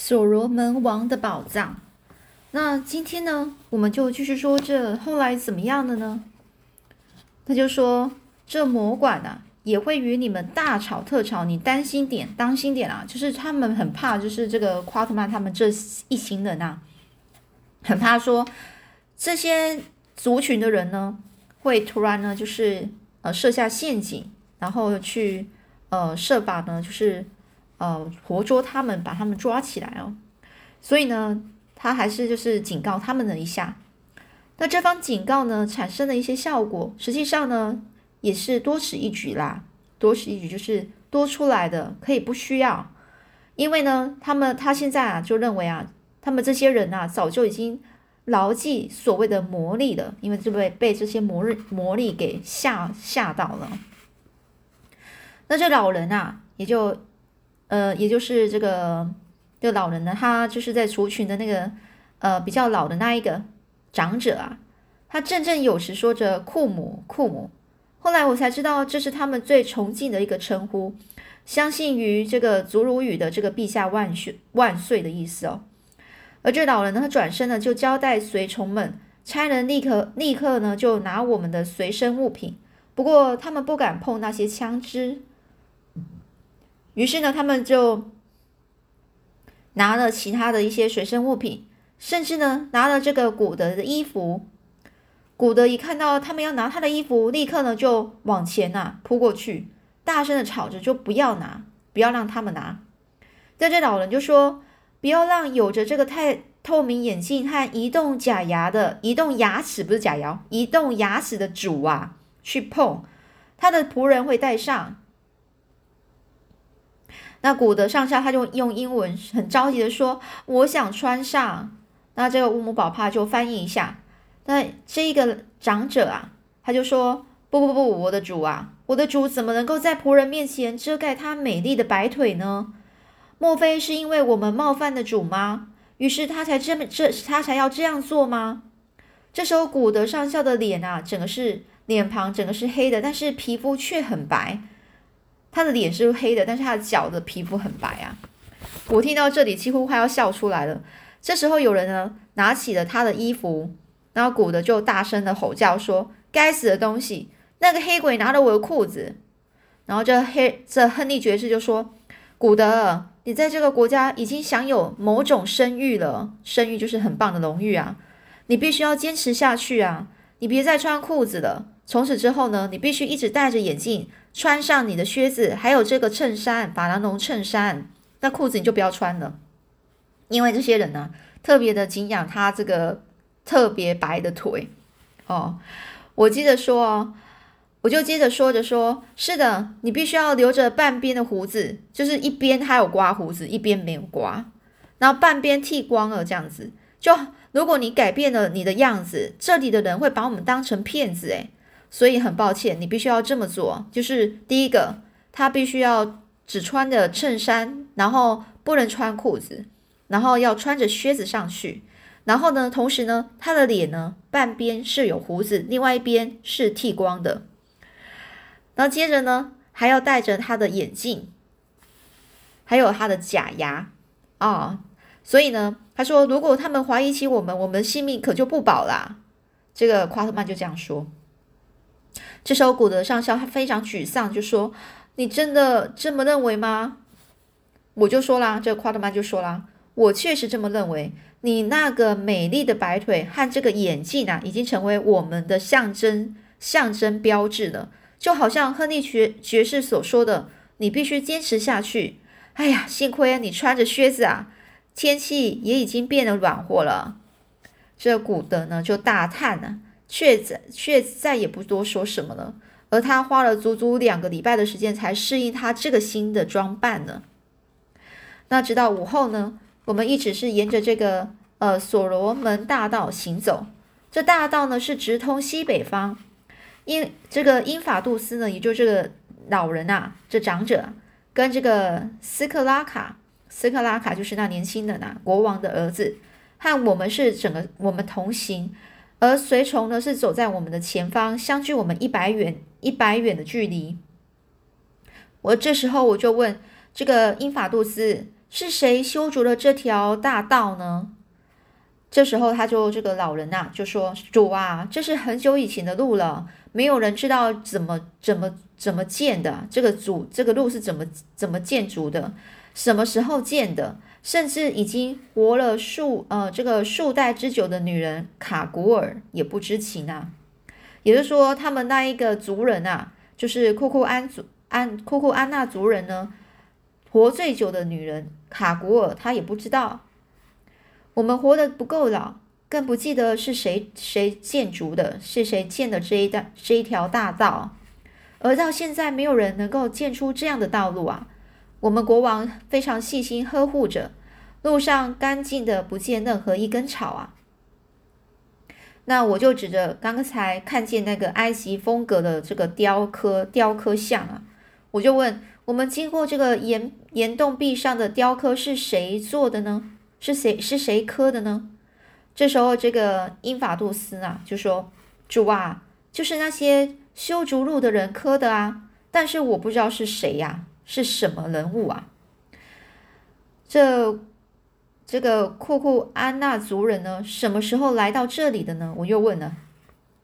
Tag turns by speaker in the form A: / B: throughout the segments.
A: 所罗门王的宝藏。那今天呢，我们就继续说这后来怎么样的呢？他就说这魔管啊，也会与你们大吵特吵，你担心点，当心点啊！就是他们很怕，就是这个夸特曼他们这一行人啊，很怕说这些族群的人呢，会突然呢，就是呃设下陷阱，然后去呃设法呢，就是呃活捉他们，把他们抓起来哦。所以呢，他还是就是警告他们了一下。那这方警告呢，产生了一些效果，实际上呢，也是多此一举啦。多此一举就是多出来的，可以不需要，因为呢，他们他现在啊就认为啊，他们这些人啊早就已经牢记所谓的魔力了，因为就被被这些魔力魔力给吓吓到了。那这老人啊，也就呃，也就是这个这个老人呢，他就是在族群的那个呃比较老的那一个。长者啊，他振振有词说着“库姆，库姆”。后来我才知道，这是他们最崇敬的一个称呼，相信于这个祖鲁语的这个“陛下万岁万岁”的意思哦。而这老人呢，他转身呢就交代随从们，差人立刻立刻呢就拿我们的随身物品，不过他们不敢碰那些枪支。于是呢，他们就拿了其他的一些随身物品。甚至呢，拿了这个古德的衣服，古德一看到他们要拿他的衣服，立刻呢就往前呐扑过去，大声的吵着，就不要拿，不要让他们拿。但这老人就说，不要让有着这个太透明眼镜和移动假牙的移动牙齿不是假牙，移动牙齿的主啊去碰，他的仆人会戴上。那古德上校他就用英文很着急的说，我想穿上。那这个乌姆宝帕就翻译一下，那这个长者啊，他就说：“不不不，我的主啊，我的主怎么能够在仆人面前遮盖他美丽的白腿呢？莫非是因为我们冒犯的主吗？于是他才这么这他才要这样做吗？”这时候古德上校的脸啊，整个是脸庞整个是黑的，但是皮肤却很白。他的脸是黑的，但是他的脚的皮肤很白啊！我听到这里几乎快要笑出来了。这时候有人呢拿起了他的衣服，然后古德就大声的吼叫说：“该死的东西！那个黑鬼拿了我的裤子！”然后这黑这亨利爵士就说：“古德，你在这个国家已经享有某种声誉了，声誉就是很棒的荣誉啊！你必须要坚持下去啊！你别再穿裤子了。从此之后呢，你必须一直戴着眼镜，穿上你的靴子，还有这个衬衫，法兰绒衬衫。那裤子你就不要穿了。”因为这些人呢，特别的敬仰他这个特别白的腿哦。我接着说哦，我就接着说着说，是的，你必须要留着半边的胡子，就是一边他有刮胡子，一边没有刮，然后半边剃光了这样子。就如果你改变了你的样子，这里的人会把我们当成骗子诶。所以很抱歉，你必须要这么做。就是第一个，他必须要只穿着衬衫，然后不能穿裤子。然后要穿着靴子上去，然后呢，同时呢，他的脸呢半边是有胡子，另外一边是剃光的。然后接着呢，还要戴着他的眼镜，还有他的假牙啊。所以呢，他说，如果他们怀疑起我们，我们性命可就不保啦。这个夸特曼就这样说。这时候古德上校他非常沮丧，就说：“你真的这么认为吗？”我就说啦，这夸特曼就说啦。我确实这么认为。你那个美丽的白腿和这个眼镜啊，已经成为我们的象征、象征标志了。就好像亨利爵爵士所说的，你必须坚持下去。哎呀，幸亏啊你穿着靴子啊，天气也已经变得暖和了。这古德呢就大叹了，却再却再也不多说什么了。而他花了足足两个礼拜的时间才适应他这个新的装扮呢。那直到午后呢？我们一直是沿着这个呃所罗门大道行走，这大道呢是直通西北方。因这个英法杜斯呢，也就这个老人呐，这长者跟这个斯克拉卡，斯克拉卡就是那年轻的呐国王的儿子，和我们是整个我们同行，而随从呢是走在我们的前方，相距我们一百远一百远的距离。我这时候我就问这个英法杜斯。是谁修筑了这条大道呢？这时候，他就这个老人呐，就说：“主啊，这是很久以前的路了，没有人知道怎么怎么怎么建的。这个主，这个路是怎么怎么建筑的？什么时候建的？甚至已经活了数呃这个数代之久的女人卡古尔也不知情啊。也就是说，他们那一个族人啊，就是库库安族安库库安娜族人呢，活最久的女人卡古尔，她也不知道。”我们活得不够老，更不记得是谁谁建筑的，是谁建的这一道这一条大道，而到现在没有人能够建出这样的道路啊！我们国王非常细心呵护着，路上干净的不见任何一根草啊！那我就指着刚才看见那个埃及风格的这个雕刻雕刻像啊，我就问：我们经过这个岩岩洞壁上的雕刻是谁做的呢？是谁是谁刻的呢？这时候，这个英法杜斯啊就说：“主啊，就是那些修竹路的人刻的啊，但是我不知道是谁呀，是什么人物啊？”这这个库库安纳族人呢，什么时候来到这里的呢？我又问了。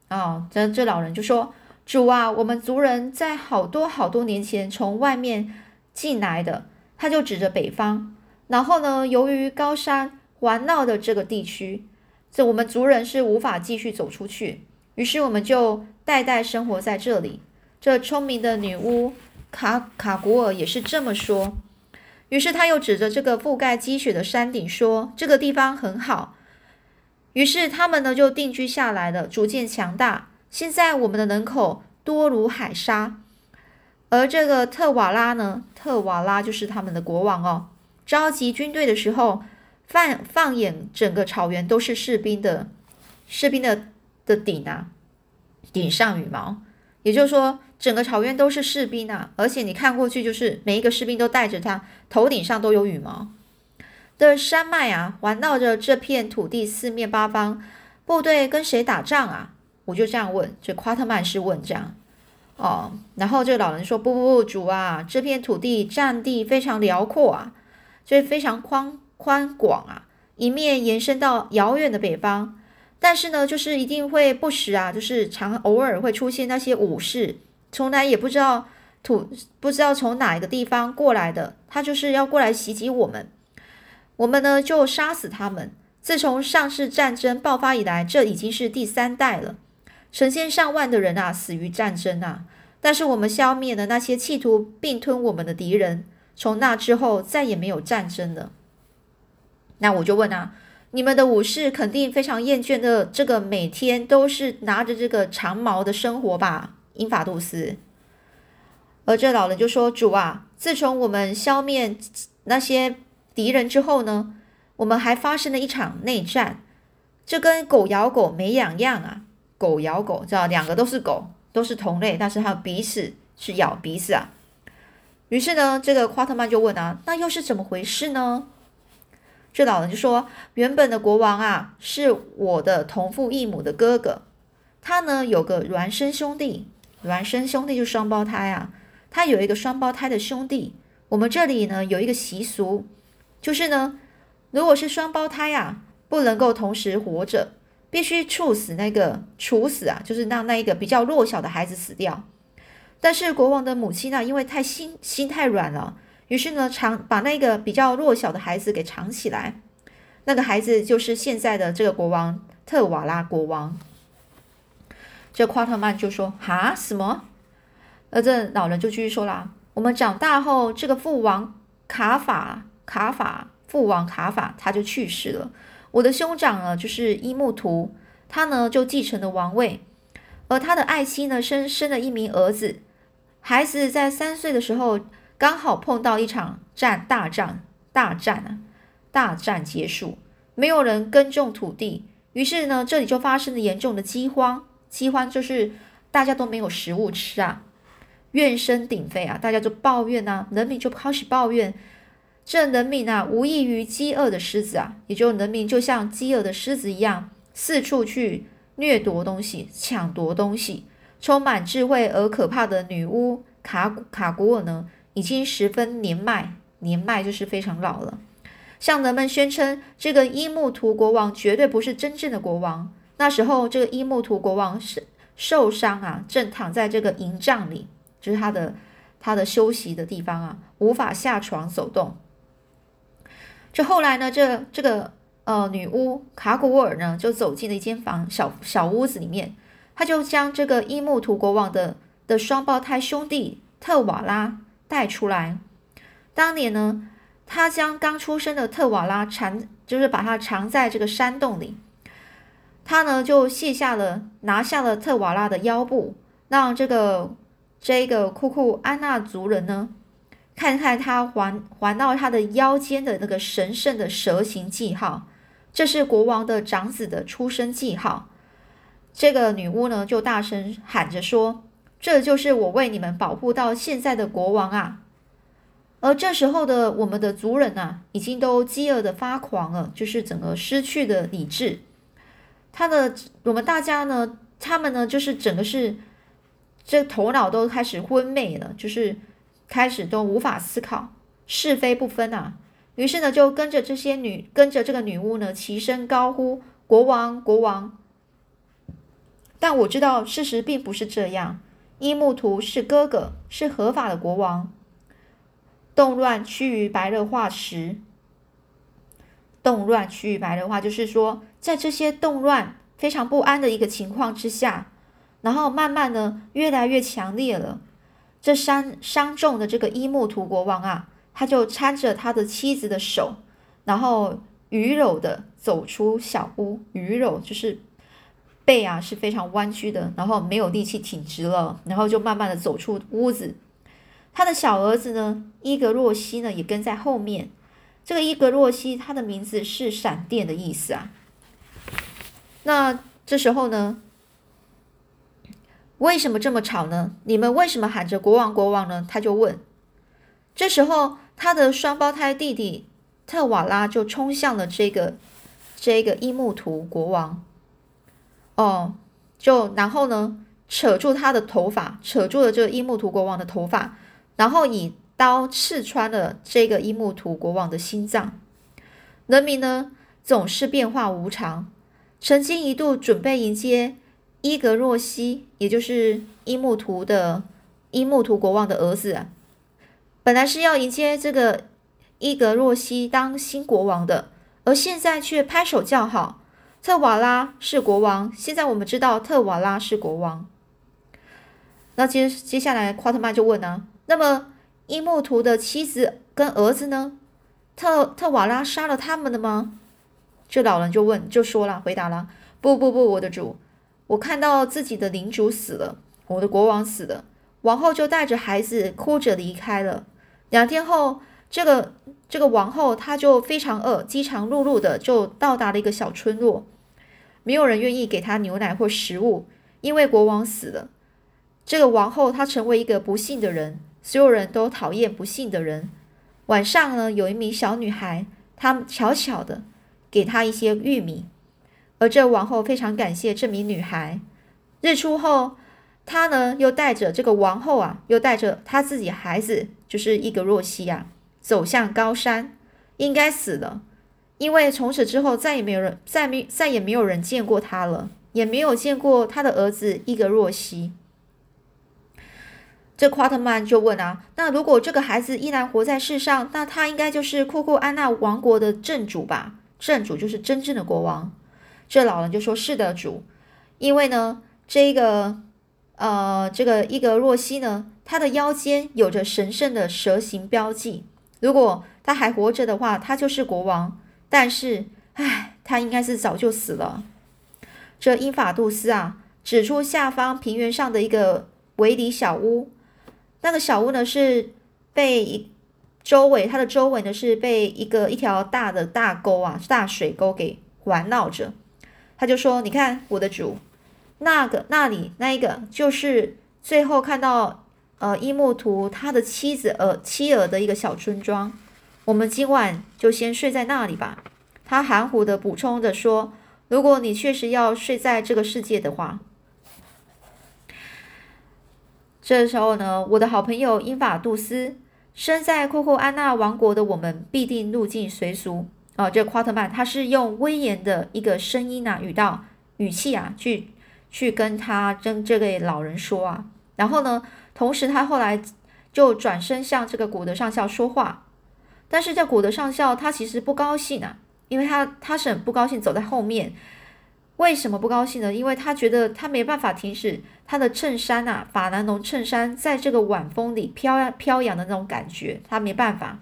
A: 哦，这这老人就说：“主啊，我们族人在好多好多年前从外面进来的。”他就指着北方。然后呢？由于高山环绕的这个地区，这我们族人是无法继续走出去，于是我们就代代生活在这里。这聪明的女巫卡卡古尔也是这么说。于是他又指着这个覆盖积雪的山顶说：“这个地方很好。”于是他们呢就定居下来了，逐渐强大。现在我们的人口多如海沙，而这个特瓦拉呢？特瓦拉就是他们的国王哦。召集军队的时候，放放眼整个草原都是士兵的，士兵的的顶啊，顶上羽毛，也就是说，整个草原都是士兵啊，而且你看过去，就是每一个士兵都带着他头顶上都有羽毛的山脉啊，环绕着这片土地四面八方，部队跟谁打仗啊？我就这样问，这夸特曼是问这样哦，然后这个老人说：不不不，主啊，这片土地占地非常辽阔啊。就是非常宽宽广啊，一面延伸到遥远的北方，但是呢，就是一定会不时啊，就是常偶尔会出现那些武士，从来也不知道土不知道从哪一个地方过来的，他就是要过来袭击我们，我们呢就杀死他们。自从上次战争爆发以来，这已经是第三代了，成千上万的人啊死于战争啊，但是我们消灭了那些企图并吞我们的敌人。从那之后再也没有战争了。那我就问啊，你们的武士肯定非常厌倦的这个每天都是拿着这个长矛的生活吧？英法杜斯。而这老人就说：“主啊，自从我们消灭那些敌人之后呢，我们还发生了一场内战，这跟狗咬狗没两样啊！狗咬狗，知道两个都是狗，都是同类，但是它彼此是咬彼此啊。”于是呢，这个夸特曼就问啊，那又是怎么回事呢？这老人就说，原本的国王啊，是我的同父异母的哥哥，他呢有个孪生兄弟，孪生兄弟就双胞胎啊，他有一个双胞胎的兄弟。我们这里呢有一个习俗，就是呢，如果是双胞胎啊，不能够同时活着，必须处死那个处死啊，就是让那一个比较弱小的孩子死掉。但是国王的母亲呢，因为太心心太软了，于是呢，藏把那个比较弱小的孩子给藏起来。那个孩子就是现在的这个国王特瓦拉国王。这夸特曼就说：“哈，什么？”而这老人就继续说啦：“我们长大后，这个父王卡法卡法父王卡法他就去世了。我的兄长呢，就是伊木图，他呢就继承了王位，而他的爱妻呢生生了一名儿子。”孩子在三岁的时候，刚好碰到一场战大战，大战啊，大战结束，没有人耕种土地，于是呢，这里就发生了严重的饥荒。饥荒就是大家都没有食物吃啊，怨声鼎沸啊，大家就抱怨呐，人民就开始抱怨，这人民啊，无异于饥饿的狮子啊，也就人民就像饥饿的狮子一样，四处去掠夺东西，抢夺东西。充满智慧而可怕的女巫卡卡古尔呢，已经十分年迈年迈，就是非常老了。向人们宣称，这个伊木图国王绝对不是真正的国王。那时候，这个伊木图国王是受伤啊，正躺在这个营帐里，就是他的他的休息的地方啊，无法下床走动。这后来呢，这这个呃女巫卡古尔呢，就走进了一间房小小屋子里面，他就将这个伊木图国王的的双胞胎兄弟特瓦拉带出来。当年呢，他将刚出生的特瓦拉藏，就是把它藏在这个山洞里。他呢就卸下了，拿下了特瓦拉的腰部，让这个这个库库安娜族人呢。看看他环环到他的腰间的那个神圣的蛇形记号，这是国王的长子的出生记号。这个女巫呢，就大声喊着说：“这就是我为你们保护到现在的国王啊！”而这时候的我们的族人啊，已经都饥饿的发狂了，就是整个失去的理智。他的我们大家呢，他们呢，就是整个是这头脑都开始昏昧了，就是。开始都无法思考是非不分啊，于是呢就跟着这些女跟着这个女巫呢齐声高呼国王国王。但我知道事实并不是这样，伊木图是哥哥，是合法的国王。动乱趋于白热化时，动乱趋于白热化，就是说在这些动乱非常不安的一个情况之下，然后慢慢的越来越强烈了。这伤伤重的这个伊木图国王啊，他就搀着他的妻子的手，然后鱼肉的走出小屋。鱼肉就是背啊是非常弯曲的，然后没有力气挺直了，然后就慢慢的走出屋子。他的小儿子呢，伊格洛西呢也跟在后面。这个伊格洛西，他的名字是闪电的意思啊。那这时候呢？为什么这么吵呢？你们为什么喊着国王国王呢？他就问。这时候，他的双胞胎弟弟特瓦拉就冲向了这个这个伊木图国王。哦，就然后呢，扯住他的头发，扯住了这个伊木图国王的头发，然后以刀刺穿了这个伊木图国王的心脏。人民呢，总是变化无常，曾经一度准备迎接。伊格若西，也就是伊木图的伊木图国王的儿子啊，本来是要迎接这个伊格若西当新国王的，而现在却拍手叫好。特瓦拉是国王，现在我们知道特瓦拉是国王。那接接下来，夸特曼就问啊，那么伊木图的妻子跟儿子呢？特特瓦拉杀了他们的吗？这老人就问，就说了，回答了，不不不，我的主。我看到自己的领主死了，我的国王死了，王后就带着孩子哭着离开了。两天后，这个这个王后她就非常饿，饥肠辘辘的就到达了一个小村落，没有人愿意给她牛奶或食物，因为国王死了。这个王后她成为一个不幸的人，所有人都讨厌不幸的人。晚上呢，有一名小女孩，她悄悄的给她一些玉米。而这王后非常感谢这名女孩。日出后，她呢又带着这个王后啊，又带着她自己孩子，就是伊格若西啊，走向高山，应该死了，因为从此之后再也没有人再没再也没有人见过她了，也没有见过她的儿子伊格若西。这夸特曼就问啊，那如果这个孩子依然活在世上，那他应该就是库库安娜王国的正主吧？正主就是真正的国王。这老人就说：“是的，主，因为呢，这个，呃，这个伊格若西呢，他的腰间有着神圣的蛇形标记。如果他还活着的话，他就是国王。但是，唉，他应该是早就死了。”这英法杜斯啊，指出下方平原上的一个围篱小屋。那个小屋呢，是被一周围，它的周围呢是被一个一条大的大沟啊，大水沟给环绕着。他就说：“你看，我的主，那个那里那一个，就是最后看到呃伊木图他的妻子呃妻儿的一个小村庄。我们今晚就先睡在那里吧。”他含糊的补充着说：“如果你确实要睡在这个世界的话。”这时候呢，我的好朋友英法杜斯身在库库安娜王国的我们必定入境随俗。哦，这夸特曼他是用威严的一个声音啊，语道、语气啊，去去跟他跟这位老人说啊。然后呢，同时他后来就转身向这个古德上校说话。但是这古德上校他其实不高兴啊，因为他他是很不高兴走在后面。为什么不高兴呢？因为他觉得他没办法停止他的衬衫啊，法兰绒衬衫在这个晚风里飘飘扬的那种感觉，他没办法。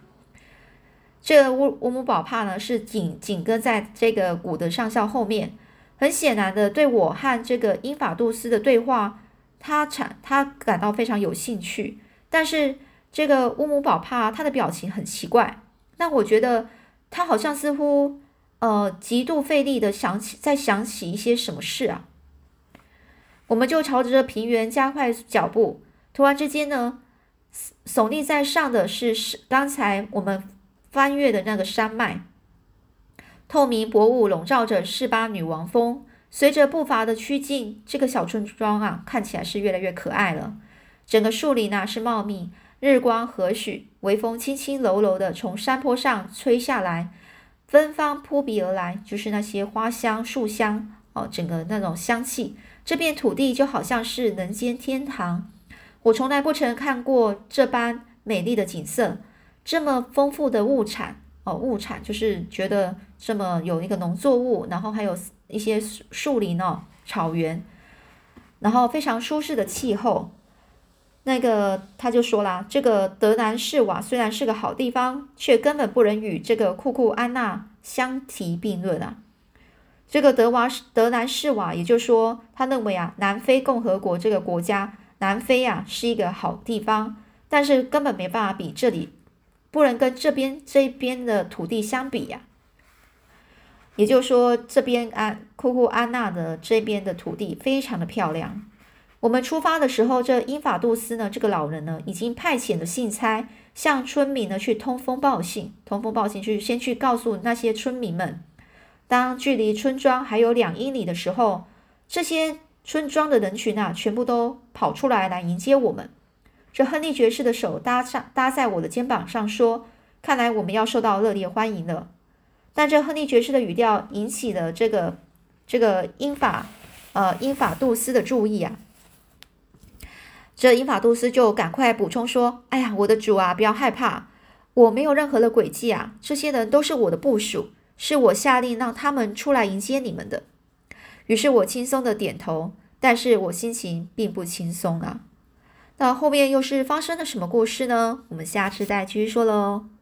A: 这个乌乌姆宝帕呢是紧紧跟在这个古德上校后面，很显然的对我和这个英法杜斯的对话，他产他感到非常有兴趣。但是这个乌姆宝帕他的表情很奇怪，那我觉得他好像似乎。呃，极度费力的想起，在想起一些什么事啊？我们就朝着平原加快脚步。突然之间呢，耸立在上的是刚才我们翻越的那个山脉，透明薄雾笼罩着士巴女王峰。随着步伐的趋近，这个小村庄啊，看起来是越来越可爱了。整个树林呢是茂密，日光和煦，微风轻轻柔柔的从山坡上吹下来。芬芳扑鼻而来，就是那些花香、树香哦，整个那种香气。这片土地就好像是人间天堂。我从来不曾看过这般美丽的景色，这么丰富的物产哦，物产就是觉得这么有一个农作物，然后还有一些树树林哦，草原，然后非常舒适的气候。那个他就说啦，这个德南士瓦虽然是个好地方，却根本不能与这个库库安娜相提并论啊。这个德瓦德南士瓦，也就是说，他认为啊，南非共和国这个国家，南非啊是一个好地方，但是根本没办法比这里，不能跟这边这边的土地相比呀。也就是说，这边安库库安娜的这边的土地非常的漂亮。我们出发的时候，这英法杜斯呢，这个老人呢，已经派遣了信差向村民呢去通风报信，通风报信去先去告诉那些村民们，当距离村庄还有两英里的时候，这些村庄的人群啊，全部都跑出来来迎接我们。这亨利爵士的手搭上搭在我的肩膀上，说：“看来我们要受到热烈欢迎了。”但这亨利爵士的语调引起了这个这个英法呃英法杜斯的注意啊。这英法杜斯就赶快补充说：“哎呀，我的主啊，不要害怕，我没有任何的诡计啊，这些人都是我的部署，是我下令让他们出来迎接你们的。”于是我轻松的点头，但是我心情并不轻松啊。那后面又是发生了什么故事呢？我们下次再继续说喽。